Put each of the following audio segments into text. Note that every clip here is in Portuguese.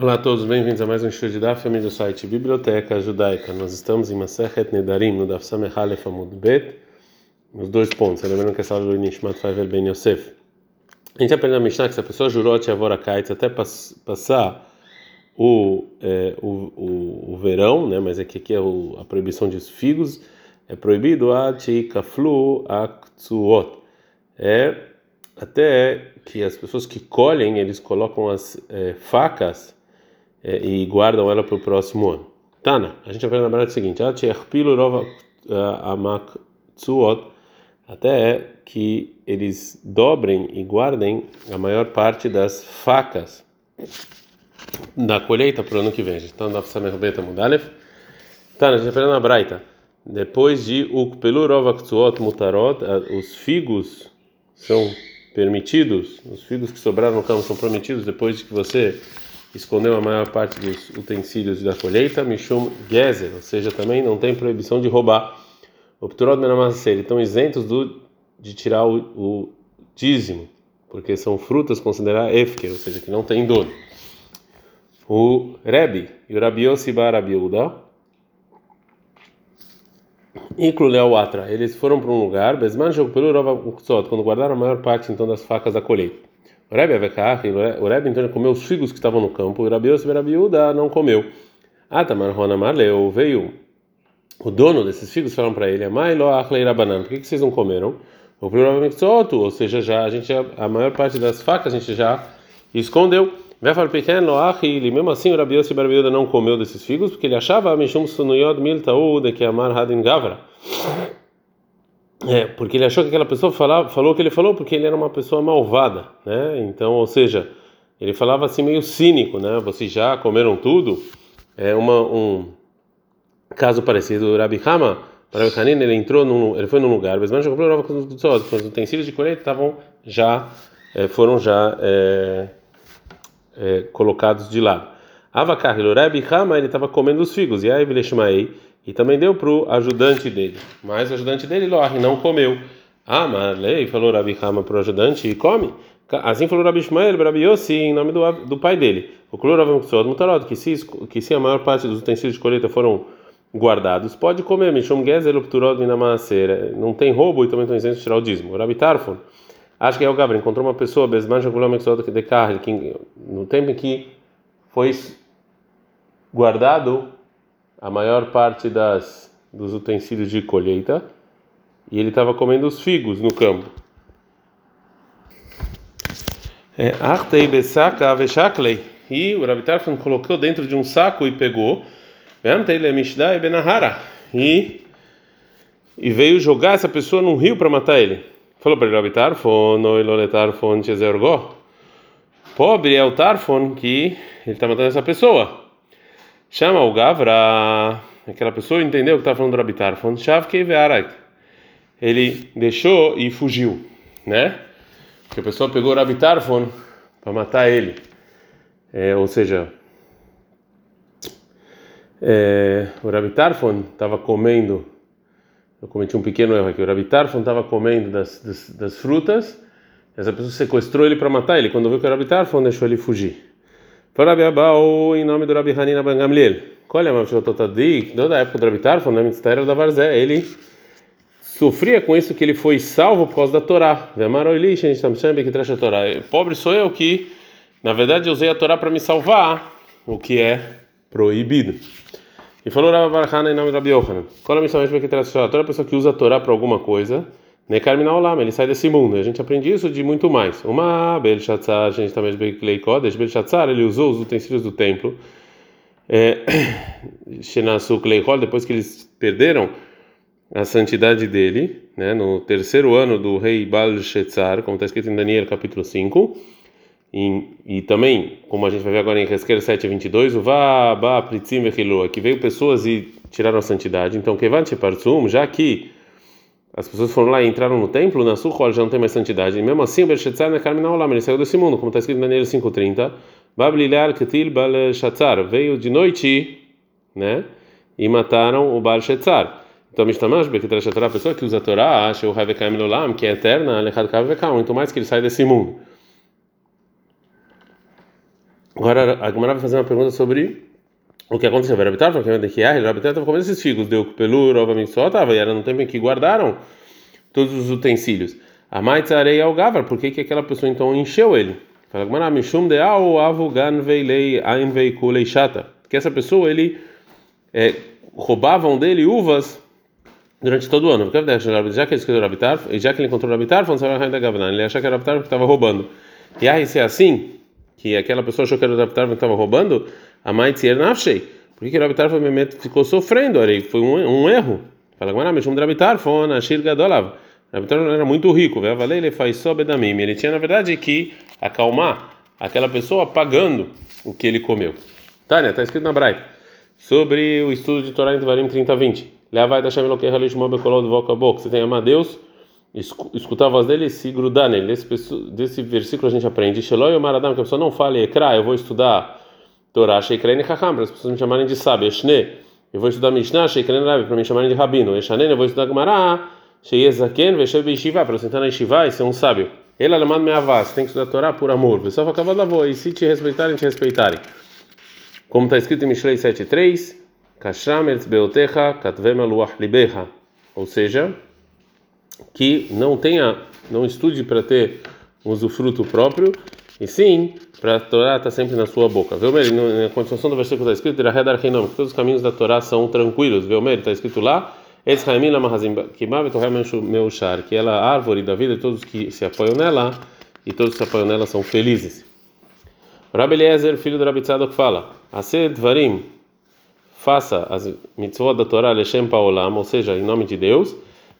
Olá a todos, bem-vindos a mais um show de Daf, família do site Biblioteca Judaica. Nós estamos em Masechet Nedarim, no Daf Samechalef Amud Bet, nos dois pontos. Lembrando que essa aula do Nishmat Faivel Ben Yosef. A gente aprende na Mishnah que se a pessoa jurou a Avora Kaitz até passar o, é, o, o, o, verão, né? mas aqui, aqui é o, a proibição de figos, é proibido a Tikaflu Aktsuot. É até que as pessoas que colhem, eles colocam as é, facas é, e guardam ela para o próximo ano. Tana, a gente aprende na verdade o seguinte: até que eles dobrem e guardem a maior parte das facas da colheita para o ano que vem. Então, dá para Beta Mudalef. Tana, a gente aprende na Braita. Depois de Ukpelurovaktuot Mutarot, os figos são permitidos, os figos que sobraram no campo são permitidos depois de que você escondeu a maior parte dos utensílios da colheita, Mishum Gezer, ou seja, também não tem proibição de roubar. O Pturod Menamaser, estão isentos do, de tirar o, o dízimo, porque são frutas consideradas efker, ou seja, que não tem dono. O Rebbe e o Rabi Yossi Bar Abiuda, incluiu o Atra, eles foram para um lugar, Besman pelo quando guardaram a maior parte então das facas da colheita. O Rebbe o Rebbe então comeu os figos que estavam no campo, e Rabi Yosef Rabiuda não comeu. Ah, Tamar Rona Marleu, veio o dono desses figos falaram para ele, Amai lo achleira banana, por que, vocês não comeram? O provavelmente ou seja, já a gente a maior parte das facas a gente já escondeu. Vai falar pequeno achile, mesmo assim o Rabi Yosef Rabiuda não comeu desses figos porque ele achava Mishum sunuyod miltaud que amar hadin gavra. É, porque ele achou que aquela pessoa falava, falou o que ele falou porque ele era uma pessoa malvada, né? Então, ou seja, ele falava assim meio cínico, né? Vocês já comeram tudo? É uma, um caso parecido. Rabi Hama, Rabi Hanin, ele entrou num, ele foi num lugar, mas já comprou os utensílios de colheita estavam já é, foram já é, é, colocados de lado. Avakar, o Rabi Hama, ele estava comendo os figos e aí ele e também deu para o ajudante dele. Mas o ajudante dele, Loah, não comeu. Ah, mas lei falou Rabi Hama para o ajudante e come. Assim falou Rabi Ishmael, Rabi Yossi, em nome do, do pai dele. O Cloravamxod Mutarot, que se, que se a maior parte dos utensílios de colheita foram guardados, pode comer. Mishum Gezer Upturod Minamaser. Não tem roubo e também estão isentos de tirar o dízimo. Rabi Tarfon, acho que é o Gabriel, encontrou uma pessoa, Besman Jagulamexod de carne, que no tempo em que foi guardado a maior parte das dos utensílios de colheita e ele estava comendo os figos no campo. É, e o Rabi Tarfon colocou dentro de um saco e pegou. E, e veio jogar essa pessoa num rio para matar ele. Falou para ele, Rabi Tarfon, Pobre é o Tarfon que ele está matando essa pessoa. Chama o Gavra, aquela pessoa entendeu o que está falando do Rabitar, falando Shavkei. Ele deixou e fugiu, né? Porque a pessoa pegou o Rabitarfon para matar ele. É, ou seja, é, o Rabitarfon estava comendo, eu cometi um pequeno erro aqui, o Rabitarfon estava comendo das, das, das, frutas, essa pessoa sequestrou ele para matar ele, quando viu que era Rabitarfon deixou ele fugir. Abau, em nome do Rabi Hanina Ben Gamliel. É a Mavshototadik? Da época do Rabi Tarfon, na Mitzvah da Varzé, ele sofria com isso que ele foi salvo por causa da Torá. Pobre sou eu que, na verdade, usei a Torá para me salvar, o que é proibido. E falou Rabi Barhana em nome do Rabi Yohanan. A missão que traz Toda pessoa que usa a Torá para alguma coisa, Nekarmina Olam, ele sai desse mundo. A gente aprende isso de muito mais. Uma Belshazzar, a gente também Beklei Kodesh, Belshazzar, ele usou os utensílios do templo. Shenasu Klei depois que eles perderam a santidade dele, né, no terceiro ano do rei Balshazzar, como está escrito em Daniel capítulo 5. E, e, também, como a gente vai ver agora em Hezkel 7:22, o va ba pritzim que veio pessoas e tiraram a santidade. Então, kevant parzum, já que as pessoas foram lá e entraram no templo, na Sukhol já não tem mais santidade. E mesmo assim, o Bershatzar na Carmina Olam, ele saiu desse mundo, como está escrito em Daniel 5.30. Bablilar Ketil Balshatzar, veio de noite, né? E mataram o Balshatzar. Então, Mishtamash, Bekitrash a pessoa que usa a Torá, acha o Havekaim Olam, que é eterna, Alechad Kavekam, muito mais que ele sai desse mundo. Agora a Gemara vai fazer uma pergunta sobre o que aconteceu. O Rabitar falou que o Rabitar estava comendo esses figos, deu pelu, novamente só estava, e era no tempo em que guardaram todos os utensílios. A Maitza areia ao Gavar, por que, que aquela pessoa então encheu ele? Fala Gemara, Mishum de ao avugan veilei ain veikulei chata. Que essa pessoa, ele é, roubavam dele uvas durante todo o ano. Já que ele escolheu o Rabitar, e já que ele encontrou o Rabitar, ele achava que era o Rabitar que estava roubando. E aí, se é assim, que aquela pessoa achou que era o Rabitar que estava roubando, a Maitzier Nafshei. Por que, que o Rabitar ficou sofrendo? Foi um, um erro. Fala, agora, mas um Rabitar foi na Shirga Dolav. O Rabitar era muito rico, ele faz só bedamim. Ele tinha, na verdade, que acalmar aquela pessoa pagando o que ele comeu. Tânia, está escrito na Braita, sobre o estudo de Torá em Tvarim 30 20. Leavai da Shem Eloquei Halish Mobe Kolod Voka Bok. Você tem amar Deus escutar a voz dele e se grudar nele. Desse, desse versículo a gente aprende: Sheloi o Maradam, que a pessoa não fale Ekra, eu vou estudar Torá, Sheikrein Chacham, para as pessoas me chamarem de sábio, Eshne, eu vou estudar Mishnah, Sheikrein Rabi, para me chamarem de rabino, Eshanen, eu vou estudar Gemara, Sheyezaken, Veshev Beishiva, para eu sentar na Yeshiva e ser um sábio. Ele alemão me avaz, tem que estudar Torá por amor. Pessoal, vai acabar da voz, e se te respeitarem, te respeitarem. Como está escrito em Mishlei 7.3, Kashram Eretz Beotecha, Katvem Aluach Libecha. Ou seja, que não tenha, não estude para ter um usufruto próprio, e sim para a Torá estar tá sempre na sua boca. Viu, Meri? Na continuação do versículo está escrito: que todos os caminhos da Torá são tranquilos. Viu, Meri? Está escrito lá: que ela é a árvore da vida, e todos que se apoiam nela, e todos que se apoiam nela são felizes. Rabi Eliezer, filho do Rabi Tzadok, fala: faça as mitzvot da Torá, Leshem Paolam, ou seja, em nome de Deus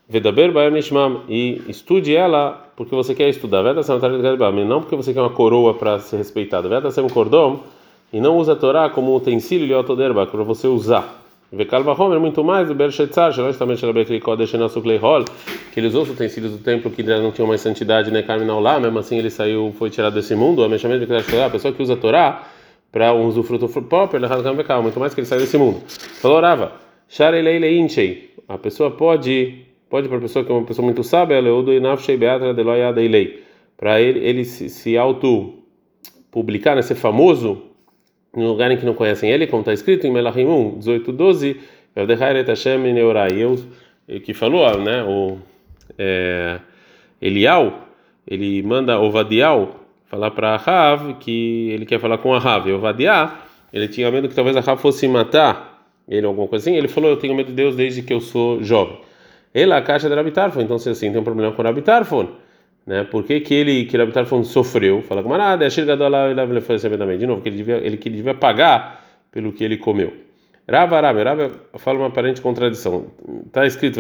Vedaber Bayam Nishmam e estude ela porque você quer estudar. Veda não porque você quer uma coroa para ser respeitado. Veda um cordão e não usa a Torá como utensílio de autoderba para você usar. Vekal Homer muito mais do Bershetzar, justamente ela que eles usam os utensílios do templo que não tinham mais santidade, né? Carminal lá, mesmo assim ele saiu, foi tirado desse mundo. A a pessoa que usa a Torá para um usufruto próprio, ele muito mais que ele saiu desse mundo. Falou Rava, a pessoa pode Pode para a pessoa que é uma pessoa muito sábia, para ele, ele se, se auto publicar, né, ser famoso em um lugar em que não conhecem ele, como está escrito em Melahim 1, 18, 12, eu que falou, né, o é, Elial, ele manda Ovadial falar para Rav que ele quer falar com a Rav, Ovadiah, ele tinha medo que talvez a Rav fosse matar ele alguma coisa assim, ele falou, eu tenho medo de Deus desde que eu sou jovem. Ele a caixa de Rabitarfon, então se assim tem um problema com Rabitarfon, né? Por que, que ele que Rabitarfon sofreu? Fala com Marada, é Shirgadolá e ele foi também de novo, que ele devia ele que ele devia pagar pelo que ele comeu. Rava Rava, Rava fala uma aparente contradição. Está escrito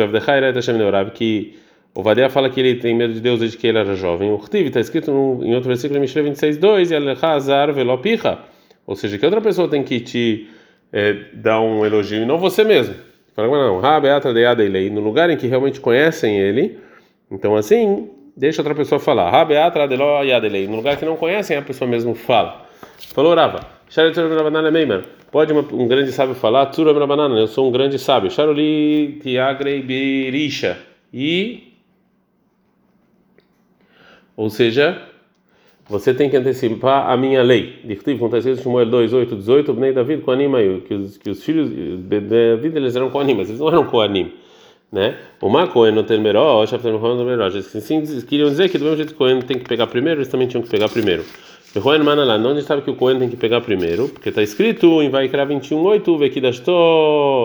que o Vadeia fala que ele tem medo de Deus desde que ele era jovem. O Rtiv está escrito no, em outro versículo, Mishle 26:2, Yalechazar velopicha. Ou seja, que outra pessoa tem que te é, dar um elogio e não você mesmo. Não, no lugar em que realmente conhecem ele, então assim, deixa outra pessoa falar. No lugar que não conhecem, a pessoa mesmo fala. Falou Rava, pode um grande sábio falar, Tsura eu sou um grande sábio. Charoli Tiagre Berisha. E. Ou seja, você tem que antecipar a minha lei. Dictiv, como está Samuel 2, 8, 18, Bnei David com Animayu, que os, que os filhos de David eles eram com mas eles não eram com anim. Né? O Macoen no Termeró, o Shafter no Termeró, assim queriam dizer que do mesmo jeito que o Cohen tem que pegar primeiro, eles também tinham que pegar primeiro. O Cohen Manalá, não a gente sabe que o Cohen tem que pegar primeiro, porque está escrito em Vaikra 21, 8, Vekidashto,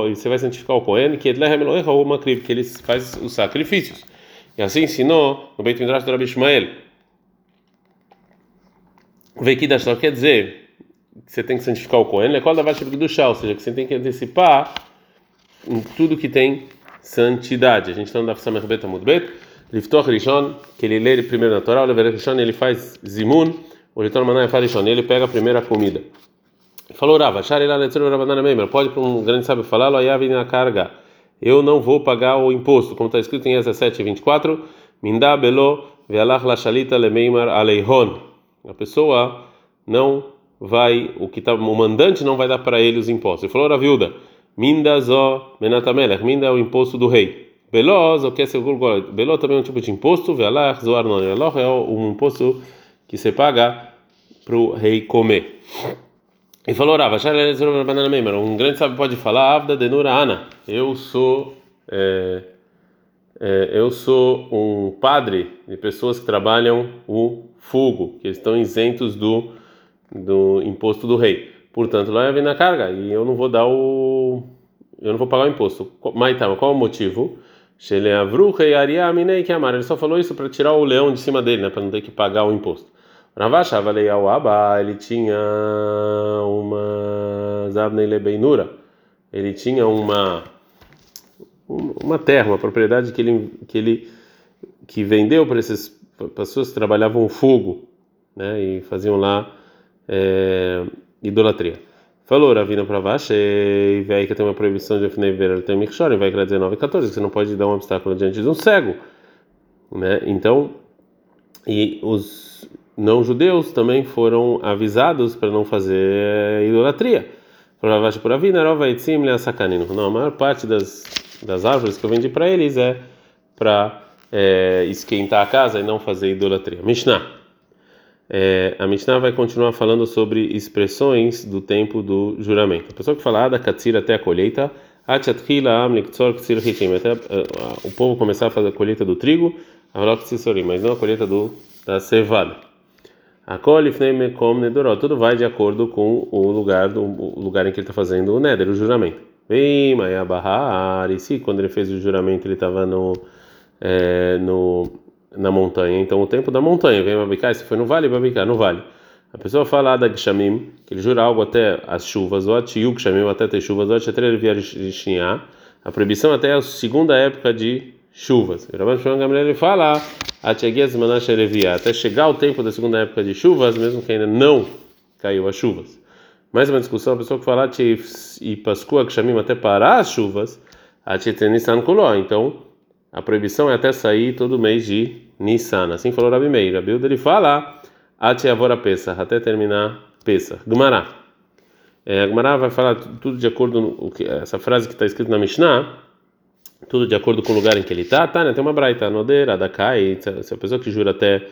e você vai santificar o Cohen, que ele faz os sacrifícios. E assim ensinou no Beit Midrash do Rabi. Veikidash só quer dizer que você tem que santificar o Cohen, qual da do chá, ou seja, que você tem que antecipar em tudo que tem santidade. A gente está no Daf Samer Bet Amud Bet, Liftoch Rishon, que ele lê primeiro na Torá, o Lever Rishon ele faz Zimun, o Litor Manai faz Rishon, ele pega a primeira comida. Falou Rava, Shari lá Letzero Rabanana Meimer, pode para um grande sábio falar, lo ayavi na carga, eu não vou pagar o imposto, como está escrito em Esa 7, 24, Minda Belo, Vealach La Shalita Lemeimar Aleihon. A pessoa não vai, o que tá, o mandante não vai dar para ele os impostos. Ele falou a viúva, minda zo menatamelech, minda é o imposto do rei. Beloz, o que é seu Beló também é um tipo de imposto, vealach zoar non é um imposto que você paga para o rei comer. E falou, Rava, um grande sábio pode falar, Avda denura ana, eu sou, é, é, eu sou um padre de pessoas que trabalham o fogo, que estão isentos do, do imposto do rei. Portanto, lá vem na carga e eu não vou dar o, eu não vou pagar o imposto. Mas tá, qual é o motivo? Ele só falou isso para tirar o leão de cima dele, né, para não ter que pagar o imposto. Ravash Avalei Aba, ele tinha uma Zabnei Lebeinura, ele tinha uma uma terra, uma propriedade que ele que ele que vendeu para essas pessoas trabalhavam o fogo, né, e faziam lá é, idolatria. Falou Ravina Pravash, e vai que tem uma proibição de afinei ver tem Michor, vai que 19 e 14, você não pode dar um obstáculo diante de um cego, né? Então, e os não judeus também foram avisados para não fazer idolatria. Provavelmente por Avina, Não, a maior parte das, das árvores que eu vendi para eles é para é, esquentar a casa e não fazer idolatria. Mishnah. É, a Mishnah vai continuar falando sobre expressões do tempo do juramento. A pessoa que fala da katsir até a colheita, até é, o povo começar a fazer a colheita do trigo, mas não a colheita do, da cevada. A tudo vai de acordo com o lugar do o lugar em que ele está fazendo o neder, o juramento. Vem, e se quando ele fez o juramento ele estava no, é, no na montanha, então o tempo da montanha, vem Babikai, se foi no vale, Babikai, no vale. A pessoa fala da Gshamim, que ele jura algo até as chuvas, ou Atiyu Gshamim, até ter chuvas, ou ele vier de a proibição até a segunda época de chuvas. O Rabban Shimon Gamliel ele fala até chegar o tempo da segunda época de chuvas, mesmo que ainda não caiu as chuvas. Mais uma discussão, a pessoa que fala e Pascua Kshamim até parar as chuvas, então a proibição é até sair todo mês de Nissan. Assim falou Rabi Meir. Rabi ele fala até avora Pesach, até terminar Pesach. Gumará. É, Gumará vai falar tudo de acordo com essa frase que está escrita na Mishnah tudo de acordo com o lugar em que ele está, tá, né? Tem uma braita, nodeira, da kai, se a pessoa que jura até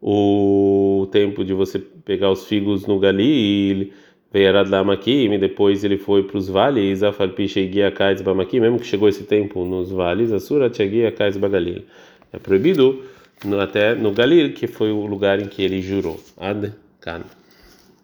o tempo de você pegar os figos no Galil, veio Makim, e depois ele foi para os vales, Afalpi Shegia Kaiz Bamakim, mesmo que chegou esse tempo nos vales, Asura Shegia Kaiz Bagalil. É proibido no, até no Galil, que foi o lugar em que ele jurou. Ad Kan.